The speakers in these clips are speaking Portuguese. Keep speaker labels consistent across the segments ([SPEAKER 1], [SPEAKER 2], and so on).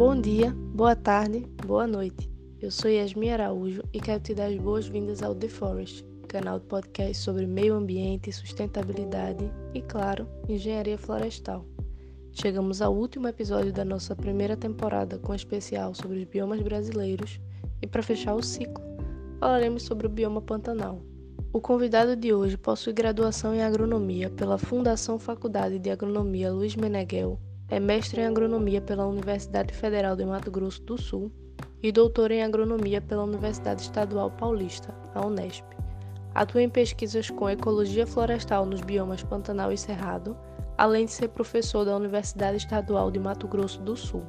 [SPEAKER 1] Bom dia, boa tarde, boa noite. Eu sou Yasmin Araújo e quero te dar as boas-vindas ao The Forest, canal de podcast sobre meio ambiente, sustentabilidade e, claro, engenharia florestal. Chegamos ao último episódio da nossa primeira temporada com um especial sobre os biomas brasileiros e, para fechar o ciclo, falaremos sobre o bioma Pantanal. O convidado de hoje possui graduação em agronomia pela Fundação Faculdade de Agronomia Luiz Meneghel, é mestre em agronomia pela Universidade Federal de Mato Grosso do Sul e doutor em agronomia pela Universidade Estadual Paulista, a Unesp. Atua em pesquisas com ecologia florestal nos biomas Pantanal e Cerrado, além de ser professor da Universidade Estadual de Mato Grosso do Sul.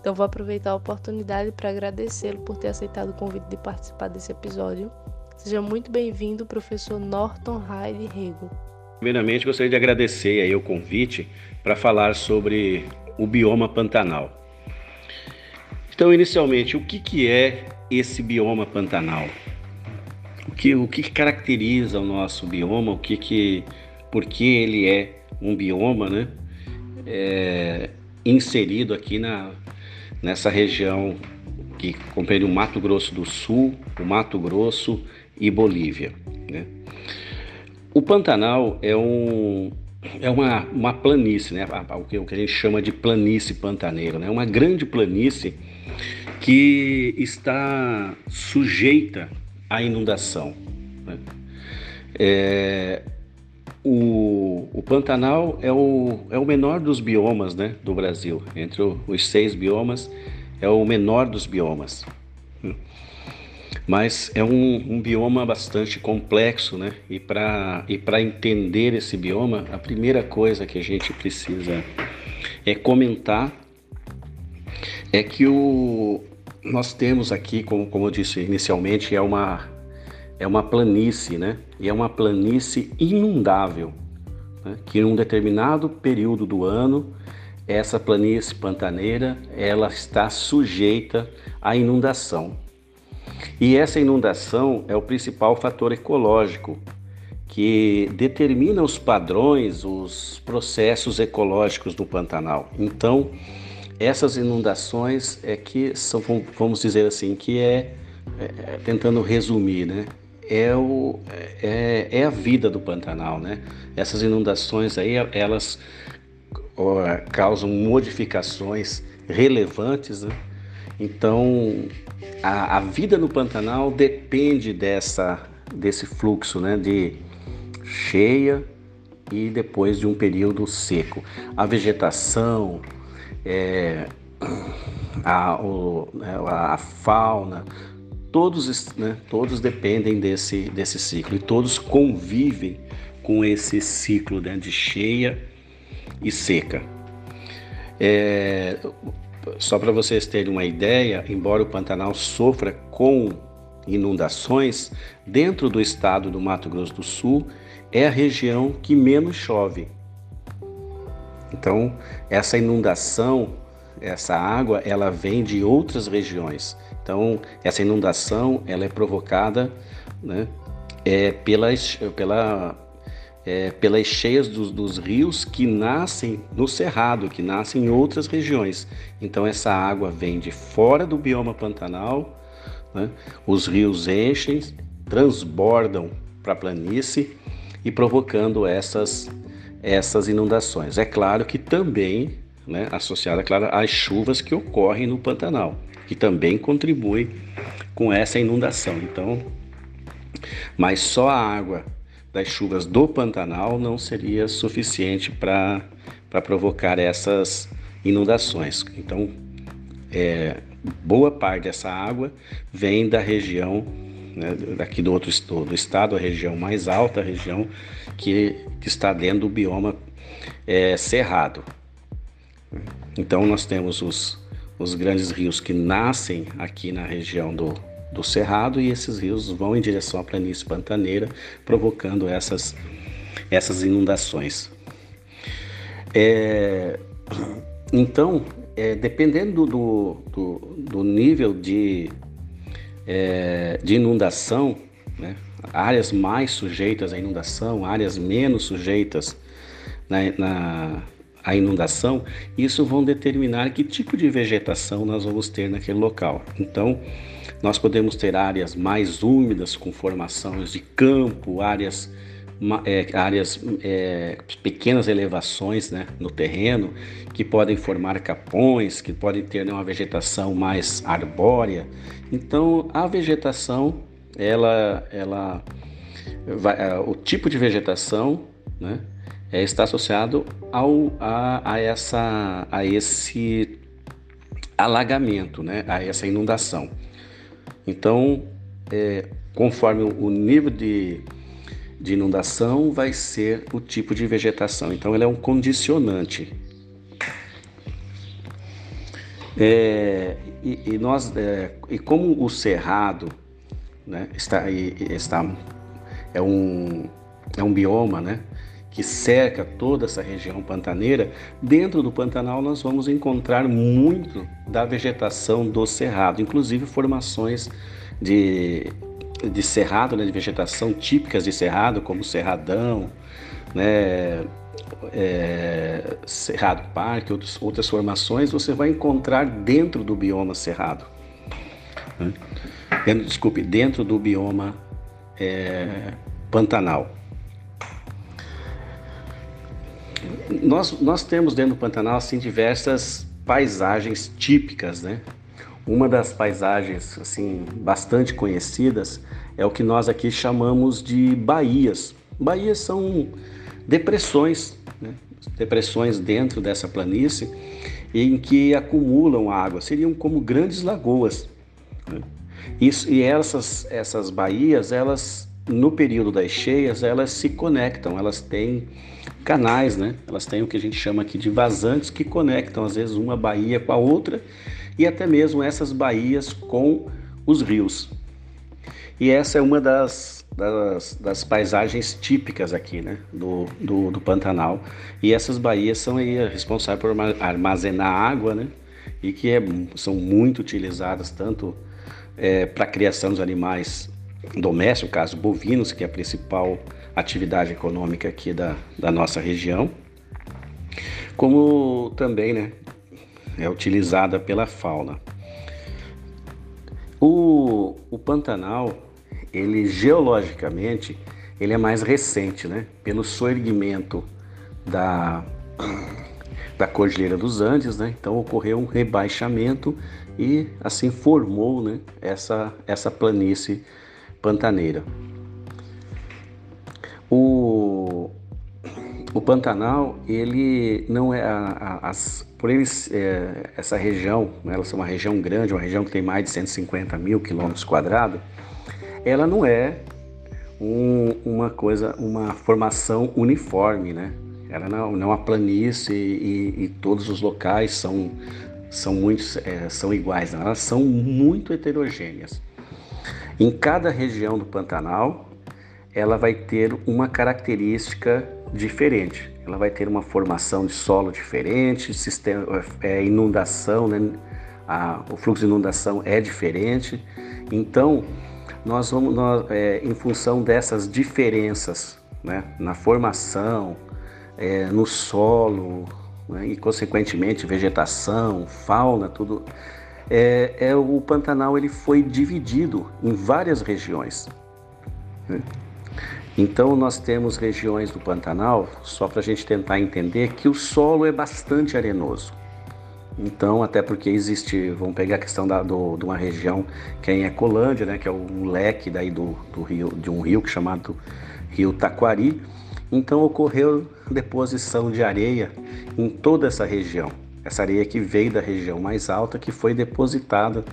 [SPEAKER 1] Então vou aproveitar a oportunidade para agradecê-lo por ter aceitado o convite de participar desse episódio Seja muito bem-vindo, professor Norton Hyde Rego.
[SPEAKER 2] Primeiramente, gostaria de agradecer aí o convite para falar sobre o bioma Pantanal. Então, inicialmente, o que, que é esse bioma Pantanal? O que, o que caracteriza o nosso bioma? O que que, por que ele é um bioma, né? É, inserido aqui na, nessa região que compreende o Mato Grosso do Sul, o Mato Grosso e Bolívia. Né? O Pantanal é, um, é uma, uma planície, né? o que a gente chama de planície pantaneira, né? uma grande planície que está sujeita à inundação. Né? É, o, o, Pantanal é o, é o menor dos biomas né, do Brasil. Entre o, os seis biomas, é o menor dos biomas. Mas é um, um bioma bastante complexo, né? E para e entender esse bioma, a primeira coisa que a gente precisa é comentar é que o, nós temos aqui, como, como eu disse inicialmente, é uma, é uma planície, né? E é uma planície inundável, né? que em um determinado período do ano, essa planície pantaneira, ela está sujeita à inundação. E essa inundação é o principal fator ecológico que determina os padrões, os processos ecológicos do Pantanal. Então, essas inundações é que são, vamos dizer assim, que é, é tentando resumir, né? É, o, é, é a vida do Pantanal, né? Essas inundações aí, elas causam modificações relevantes, né? Então, a, a vida no Pantanal depende dessa, desse fluxo né, de cheia e depois de um período seco. A vegetação, é, a, o, né, a, fauna, todos, né, todos dependem desse, desse ciclo e todos convivem com esse ciclo né, de cheia e seca. É, só para vocês terem uma ideia, embora o Pantanal sofra com inundações, dentro do estado do Mato Grosso do Sul é a região que menos chove. Então, essa inundação, essa água, ela vem de outras regiões. Então, essa inundação, ela é provocada né, é, pela, pela é, pelas cheias dos, dos, rios que nascem no cerrado, que nascem em outras regiões. Então essa água vem de fora do bioma pantanal, né? os rios enchem, transbordam para a planície e provocando essas, essas inundações. É claro que também né, associada claro, às chuvas que ocorrem no Pantanal, que também contribuem com essa inundação. Então, mas só a água das chuvas do Pantanal não seria suficiente para provocar essas inundações. Então, é, boa parte dessa água vem da região, né, daqui do outro do estado, a região mais alta, a região que, que está dentro do bioma é, cerrado. Então, nós temos os, os grandes rios que nascem aqui na região do, do cerrado e esses rios vão em direção à planície pantaneira, provocando essas, essas inundações. É, então, é, dependendo do, do, do, nível de, é, de inundação, né, áreas mais sujeitas à inundação, áreas menos sujeitas na, na a inundação, isso vão determinar que tipo de vegetação nós vamos ter naquele local. Então, nós podemos ter áreas mais úmidas com formações de campo, áreas é, áreas é, pequenas elevações né, no terreno que podem formar capões, que podem ter né, uma vegetação mais arbórea. Então a vegetação, ela, ela vai, o tipo de vegetação, né, é, está associado ao, a, a, essa, a esse alagamento, né, a essa inundação. Então, é, conforme o nível de, de inundação, vai ser o tipo de vegetação. Então, ele é um condicionante. É, e, e, nós, é, e como o cerrado né, está, está é um, é um bioma, né? Que cerca toda essa região pantaneira, dentro do Pantanal nós vamos encontrar muito da vegetação do cerrado, inclusive formações de, de cerrado, né, de vegetação típicas de cerrado, como cerradão, né, é, Cerrado Parque, outros, outras formações, você vai encontrar dentro do bioma cerrado. Né? Dentro, desculpe, dentro do bioma é, Pantanal. Nós, nós temos dentro do Pantanal assim, diversas paisagens típicas, né? Uma das paisagens assim bastante conhecidas é o que nós aqui chamamos de baías. Baías são depressões, né? depressões dentro dessa planície em que acumulam água, seriam como grandes lagoas. Né? Isso, e essas, essas baías, elas no período das cheias, elas se conectam, elas têm canais, né? Elas têm o que a gente chama aqui de vazantes que conectam às vezes uma baía com a outra e até mesmo essas baías com os rios. E essa é uma das, das, das paisagens típicas aqui, né? Do, do, do, Pantanal. E essas baías são aí responsáveis por armazenar água, né? E que é, são muito utilizadas tanto é, para a criação dos animais domésticos, caso bovinos, que é a principal atividade econômica aqui da, da nossa região, como também né, é utilizada pela fauna. O, o Pantanal, ele geologicamente, ele é mais recente, né? Pelo soerguimento da, da Cordilheira dos Andes, né? Então ocorreu um rebaixamento e assim formou, né? Essa, essa planície pantaneira. O, o Pantanal, ele não é a, a, as, por eles, é, essa região, né, ela é uma região grande, uma região que tem mais de 150 mil quilômetros quadrados, ela não é um, uma coisa, uma formação uniforme, né? Ela não, não é uma planície e, e, todos os locais são são muito é, são iguais, né? elas são muito heterogêneas. Em cada região do Pantanal, ela vai ter uma característica diferente. Ela vai ter uma formação de solo diferente, sistema, é, inundação, né? A, o fluxo de inundação é diferente. Então, nós vamos, nós, é, em função dessas diferenças né? na formação, é, no solo né? e, consequentemente, vegetação, fauna, tudo é, é, o Pantanal ele foi dividido em várias regiões. Né? Então nós temos regiões do Pantanal, só para a gente tentar entender que o solo é bastante arenoso. Então, até porque existe, vamos pegar a questão da, do, de uma região que é em Ecolândia, né, que é um leque daí do, do rio, de um rio chamado Rio Taquari. Então ocorreu deposição de areia em toda essa região essa areia que veio da região mais alta que foi depositada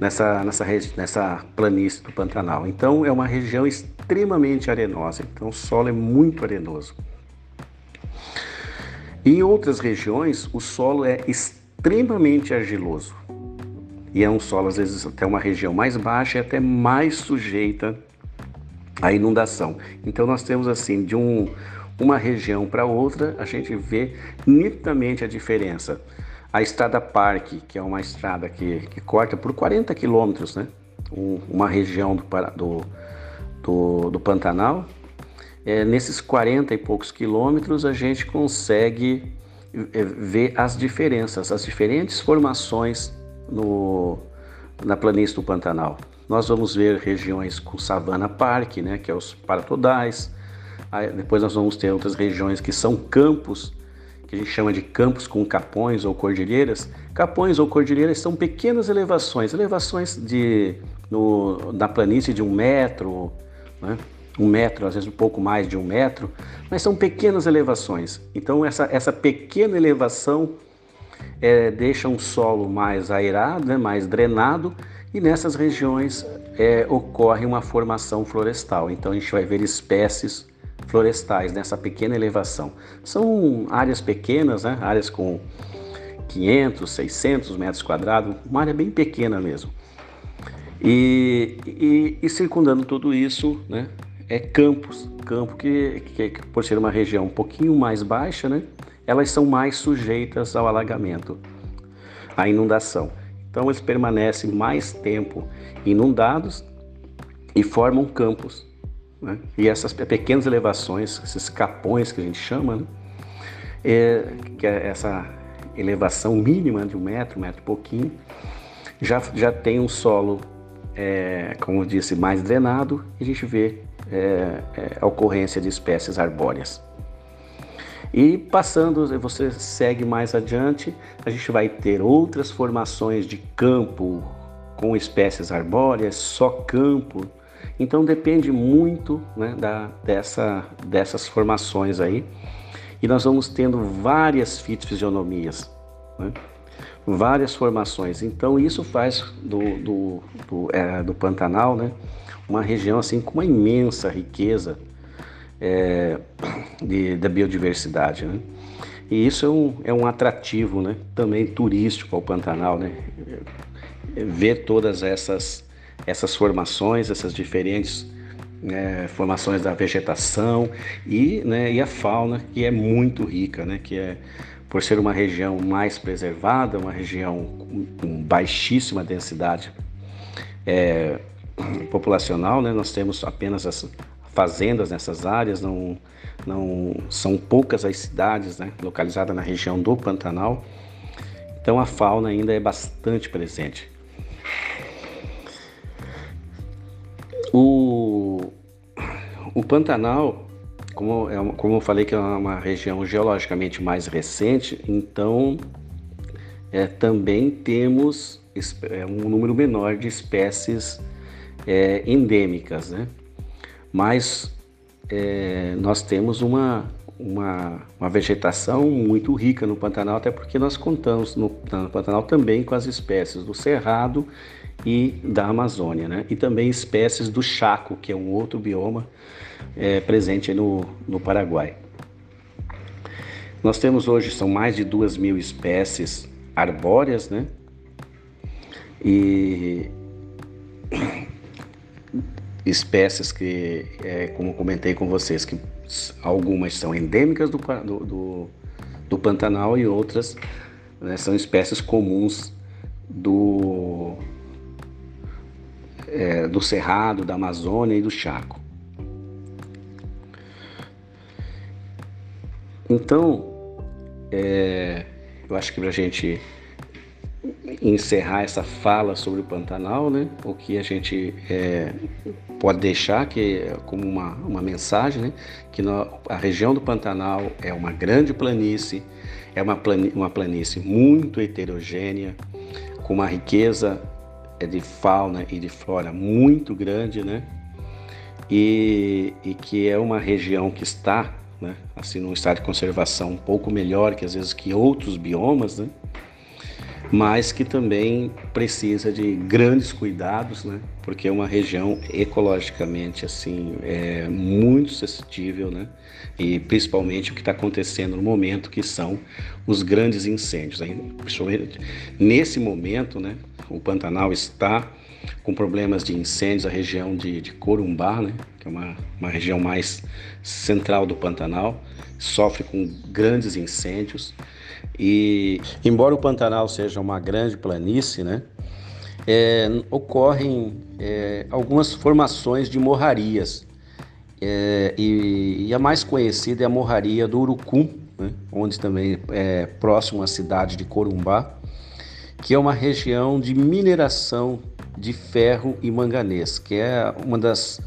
[SPEAKER 2] nessa, nessa, nessa planície do Pantanal. Então é uma região extremamente arenosa, então o solo é muito arenoso. Em outras regiões, o solo é extremamente argiloso. E é um solo, às vezes, até uma região mais baixa e até mais sujeita à inundação. Então, nós temos, assim, de um, uma região para outra, a gente vê nitidamente a diferença. A estrada Parque, que é uma estrada que, que corta por 40 quilômetros, né? uma região do, do, do, do Pantanal, é, nesses 40 e poucos quilômetros a gente consegue é, ver as diferenças, as diferentes formações no, na planície do Pantanal. Nós vamos ver regiões com savana parque, né, que é os paratodais. Aí, depois nós vamos ter outras regiões que são campos, que a gente chama de campos com capões ou cordilheiras. Capões ou cordilheiras são pequenas elevações, elevações de, no, na planície de um metro, né? um metro, às vezes um pouco mais de um metro, mas são pequenas elevações. Então essa, essa pequena elevação é, deixa um solo mais aerado, né? mais drenado, e nessas regiões é, ocorre uma formação florestal. Então a gente vai ver espécies florestais nessa pequena elevação. São áreas pequenas, né? áreas com 500, 600 metros quadrados, uma área bem pequena mesmo. E, e, e circundando tudo isso, né, é campos, campo que, que, por ser uma região um pouquinho mais baixa, né, elas são mais sujeitas ao alagamento, à inundação. Então eles permanecem mais tempo inundados e formam campos. Né? E essas pequenas elevações, esses capões que a gente chama, né? é, que é essa elevação mínima de um metro, um metro e pouquinho, já, já tem um solo, é, como eu disse, mais drenado e a gente vê é, é, a ocorrência de espécies arbóreas. E passando, você segue mais adiante, a gente vai ter outras formações de campo com espécies arbóreas, só campo. Então depende muito né, da, dessa, dessas formações aí. E nós vamos tendo várias fitofisionomias, né? várias formações. Então isso faz do, do, do, é, do Pantanal né, uma região assim com uma imensa riqueza é, de, da biodiversidade. Né? E isso é um, é um atrativo né? também turístico ao Pantanal, né? ver todas essas, essas formações, essas diferentes né, formações da vegetação e, né, e a fauna que é muito rica, né, que é por ser uma região mais preservada, uma região com baixíssima densidade é, populacional, né, nós temos apenas as fazendas nessas áreas, não, não são poucas as cidades né, localizadas na região do Pantanal, então a fauna ainda é bastante presente. O Pantanal, como, é uma, como eu falei que é uma região geologicamente mais recente, então é, também temos é, um número menor de espécies é, endêmicas, né? Mas é, nós temos uma, uma, uma, vegetação muito rica no Pantanal, até porque nós contamos no, no Pantanal também com as espécies do Cerrado e da Amazônia, né? E também espécies do Chaco, que é um outro bioma é, presente no, no Paraguai. Nós temos hoje, são mais de duas mil espécies arbóreas, né? E espécies que, é, como comentei com vocês, que algumas são endêmicas do, do, do Pantanal e outras né, são espécies comuns do, é, do Cerrado, da Amazônia e do Chaco. Então, é, eu acho que para a gente encerrar essa fala sobre o Pantanal, né, o que a gente é, pode deixar que como uma, uma mensagem, né, que no, a região do Pantanal é uma grande planície, é uma, uma planície muito heterogênea, com uma riqueza de fauna e de flora muito grande, né? E, e que é uma região que está, né, assim, num estado de conservação um pouco melhor que às vezes que outros biomas, né? Mas que também precisa de grandes cuidados, né? Porque é uma região ecologicamente assim é muito suscetível, né? E principalmente o que está acontecendo no momento, que são os grandes incêndios. Principalmente nesse momento, né? O Pantanal está com problemas de incêndios, a região de, de Corumbá, né, que é uma, uma região mais central do Pantanal, sofre com grandes incêndios. E, embora o Pantanal seja uma grande planície, né, é, ocorrem é, algumas formações de morrarias. É, e, e, a mais conhecida é a morraria do Urucum, né? onde também é próximo à cidade de Corumbá, que é uma região de mineração de ferro e manganês, que é uma das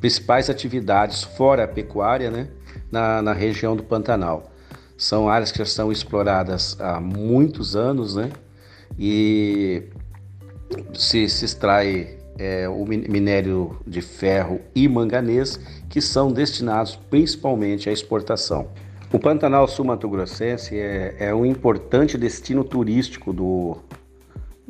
[SPEAKER 2] principais atividades fora a pecuária né? na, na região do Pantanal. São áreas que já são exploradas há muitos anos, né? E se, se extrai é, o minério de ferro e manganês, que são destinados principalmente à exportação. O Pantanal Sul-Mato Grossense é, é, um importante destino turístico do,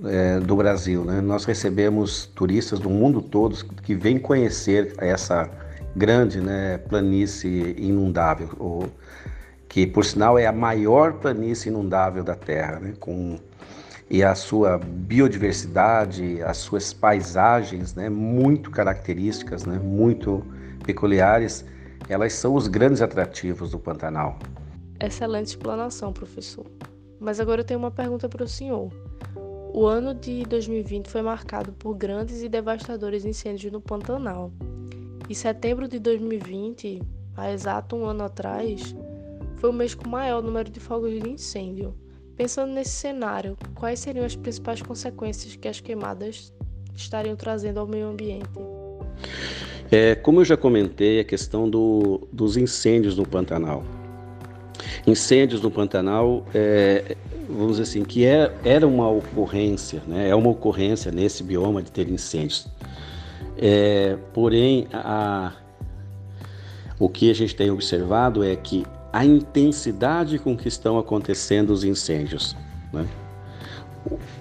[SPEAKER 2] é, do Brasil. Né? Nós recebemos turistas do mundo todo que vêm conhecer essa grande né, planície inundável, que por sinal é a maior planície inundável da Terra, né, com e a sua biodiversidade, as suas paisagens, né, muito características, né, muito peculiares, elas são os grandes atrativos do Pantanal.
[SPEAKER 1] Excelente explanação, professor. Mas agora eu tenho uma pergunta para o senhor. O ano de 2020 foi marcado por grandes e devastadores incêndios no Pantanal. Em setembro de 2020, há exato um ano atrás, foi o mês com maior número de fogos de incêndio. Pensando nesse cenário, quais seriam as principais consequências que as queimadas estariam trazendo ao meio ambiente?
[SPEAKER 2] É, como eu já comentei, a questão do, dos incêndios no Pantanal. Incêndios no Pantanal, é, vamos dizer assim, que é, era uma ocorrência, né? é uma ocorrência nesse bioma de ter incêndios. É, porém, a, o que a gente tem observado é que a intensidade com que estão acontecendo os incêndios. Né?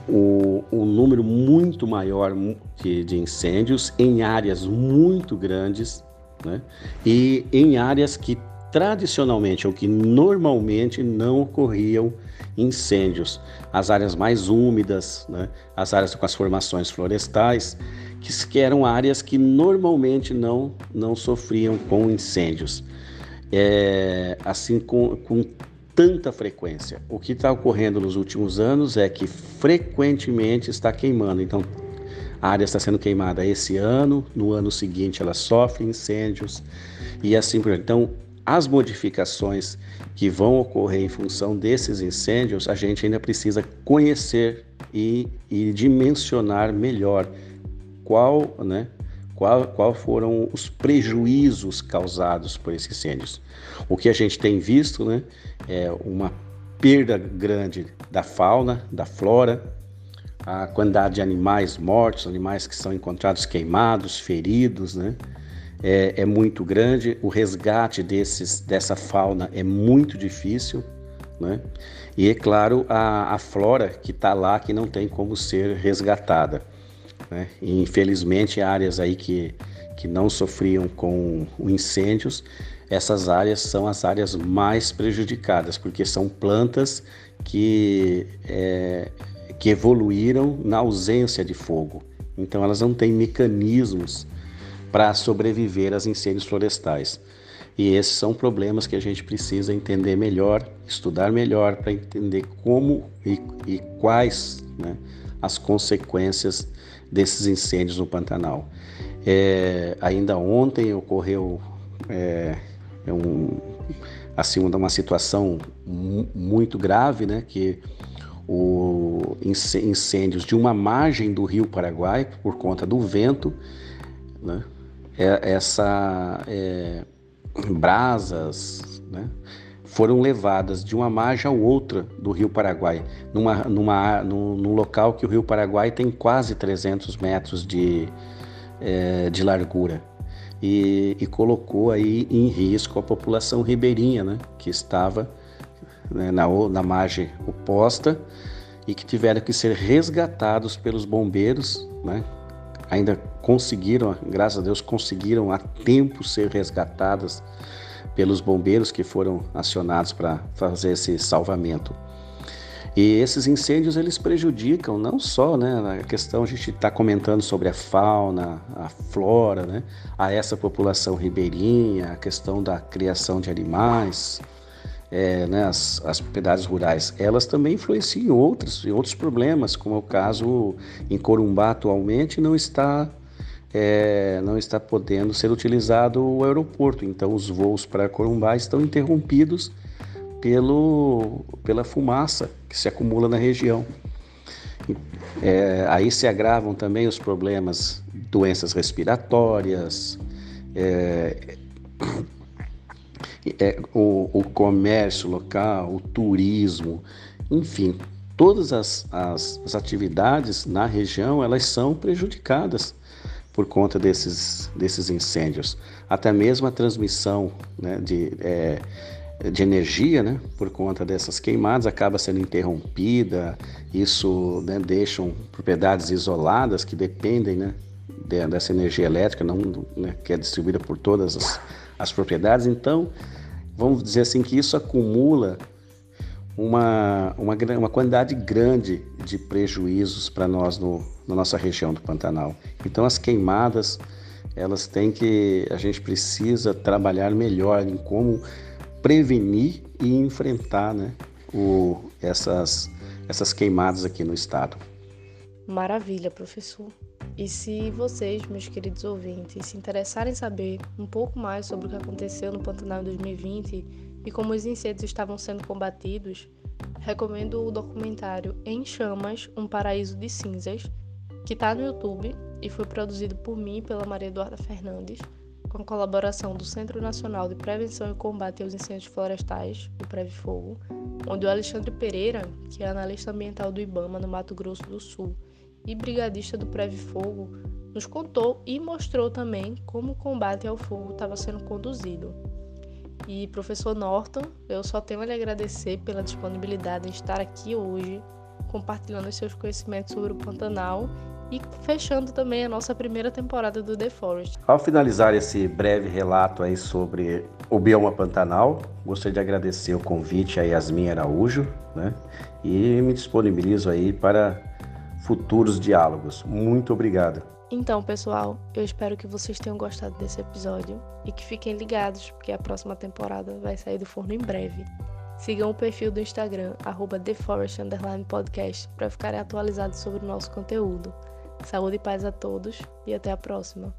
[SPEAKER 2] O, o, número muito maior de, incêndios em áreas muito grandes né? e em áreas que tradicionalmente ou que normalmente não ocorriam incêndios. As áreas mais úmidas, né? as áreas com as formações florestais, que, que eram áreas que normalmente não, não sofriam com incêndios é, assim com, com tanta frequência. O que está ocorrendo nos últimos anos é que frequentemente está queimando. Então, a área está sendo queimada esse ano, no ano seguinte ela sofre incêndios e assim por diante. Então, as modificações que vão ocorrer em função desses incêndios, a gente ainda precisa conhecer e, e dimensionar melhor qual, né, qual, qual foram os prejuízos causados por esses incêndios. O que a gente tem visto né, é uma perda grande da fauna, da flora, a quantidade de animais mortos, animais que são encontrados queimados, feridos, né, é, é muito grande. O resgate desses, dessa fauna é muito difícil. Né? E é claro, a, a flora que está lá que não tem como ser resgatada. Né? Infelizmente, áreas aí que, que não sofriam com incêndios, essas áreas são as áreas mais prejudicadas, porque são plantas que, é, que evoluíram na ausência de fogo. Então, elas não têm mecanismos para sobreviver aos incêndios florestais. E esses são problemas que a gente precisa entender melhor, estudar melhor para entender como e, e quais né, as consequências desses incêndios no Pantanal. É, ainda ontem ocorreu é, um, assim, uma situação muito grave, né, que o incêndios de uma margem do Rio Paraguai por conta do vento, né, é, essa é, brasas, né, foram levadas de uma margem a outra do Rio Paraguai, numa, numa, num, num local que o Rio Paraguai tem quase 300 metros de, é, de largura. E, e, colocou aí em risco a população ribeirinha, né, que estava né, na, na margem oposta e que tiveram que ser resgatados pelos bombeiros, né, ainda conseguiram, graças a Deus, conseguiram a tempo ser resgatadas pelos bombeiros que foram acionados para fazer esse salvamento. E esses incêndios eles prejudicam não só, né, a questão a gente está comentando sobre a fauna, a flora, né, a essa população ribeirinha, a questão da criação de animais, é, né, as, as, propriedades rurais, elas também influenciam em outros, em outros problemas, como é o caso em Corumbá atualmente não está é, não está podendo ser utilizado o aeroporto. Então, os voos para Corumbá estão interrompidos pelo, pela fumaça que se acumula na região. É, aí se agravam também os problemas, doenças respiratórias, é, é, o, o, comércio local, o turismo, enfim, todas as, as, as, atividades na região elas são prejudicadas por conta desses, desses incêndios. Até mesmo a transmissão né, de, é, de energia, né, por conta dessas queimadas, acaba sendo interrompida. Isso né, deixa propriedades isoladas que dependem né, dessa energia elétrica, não, né, que é distribuída por todas as, as propriedades. Então, vamos dizer assim que isso acumula uma, uma, uma quantidade grande de prejuízos para nós no, na nossa região do Pantanal. Então, as queimadas, elas têm que, a gente precisa trabalhar melhor em como prevenir e enfrentar né, o, essas, essas queimadas aqui no estado.
[SPEAKER 1] Maravilha, professor. E se vocês, meus queridos ouvintes, se interessarem em saber um pouco mais sobre o que aconteceu no Pantanal em 2020 e como os incêndios estavam sendo combatidos, recomendo o documentário Em Chamas Um Paraíso de Cinzas, que está no YouTube e foi produzido por mim e pela Maria Eduarda Fernandes, com a colaboração do Centro Nacional de Prevenção e Combate aos Incêndios Florestais, o Previfogo, onde o Alexandre Pereira, que é analista ambiental do IBAMA no Mato Grosso do Sul, e brigadista do Preve Fogo, nos contou e mostrou também como o combate ao fogo estava sendo conduzido. E professor Norton, eu só tenho a lhe agradecer pela disponibilidade em estar aqui hoje, compartilhando os seus conhecimentos sobre o Pantanal e fechando também a nossa primeira temporada do The Forest.
[SPEAKER 2] Ao finalizar esse breve relato aí sobre o bioma Pantanal, gostaria de agradecer o convite a Yasmin Araújo, né? E me disponibilizo aí para futuros diálogos. Muito obrigado.
[SPEAKER 1] Então, pessoal, eu espero que vocês tenham gostado desse episódio e que fiquem ligados, porque a próxima temporada vai sair do forno em breve. Sigam o perfil do Instagram, TheForest_Podcast, para ficarem atualizados sobre o nosso conteúdo. Saúde e paz a todos e até a próxima.